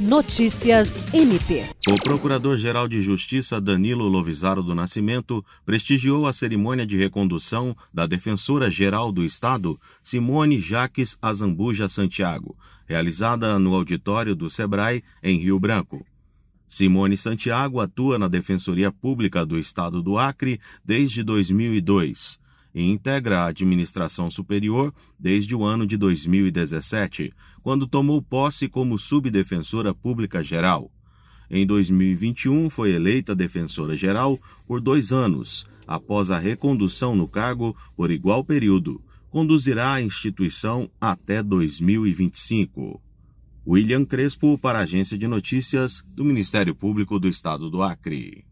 Notícias MP. O Procurador-Geral de Justiça Danilo Lovisaro do Nascimento prestigiou a cerimônia de recondução da Defensora-Geral do Estado, Simone Jaques Azambuja Santiago, realizada no auditório do Sebrae, em Rio Branco. Simone Santiago atua na Defensoria Pública do Estado do Acre desde 2002 e integra a administração superior desde o ano de 2017, quando tomou posse como subdefensora pública geral. Em 2021, foi eleita defensora geral por dois anos, após a recondução no cargo por igual período. Conduzirá a instituição até 2025. William Crespo, para a Agência de Notícias do Ministério Público do Estado do Acre.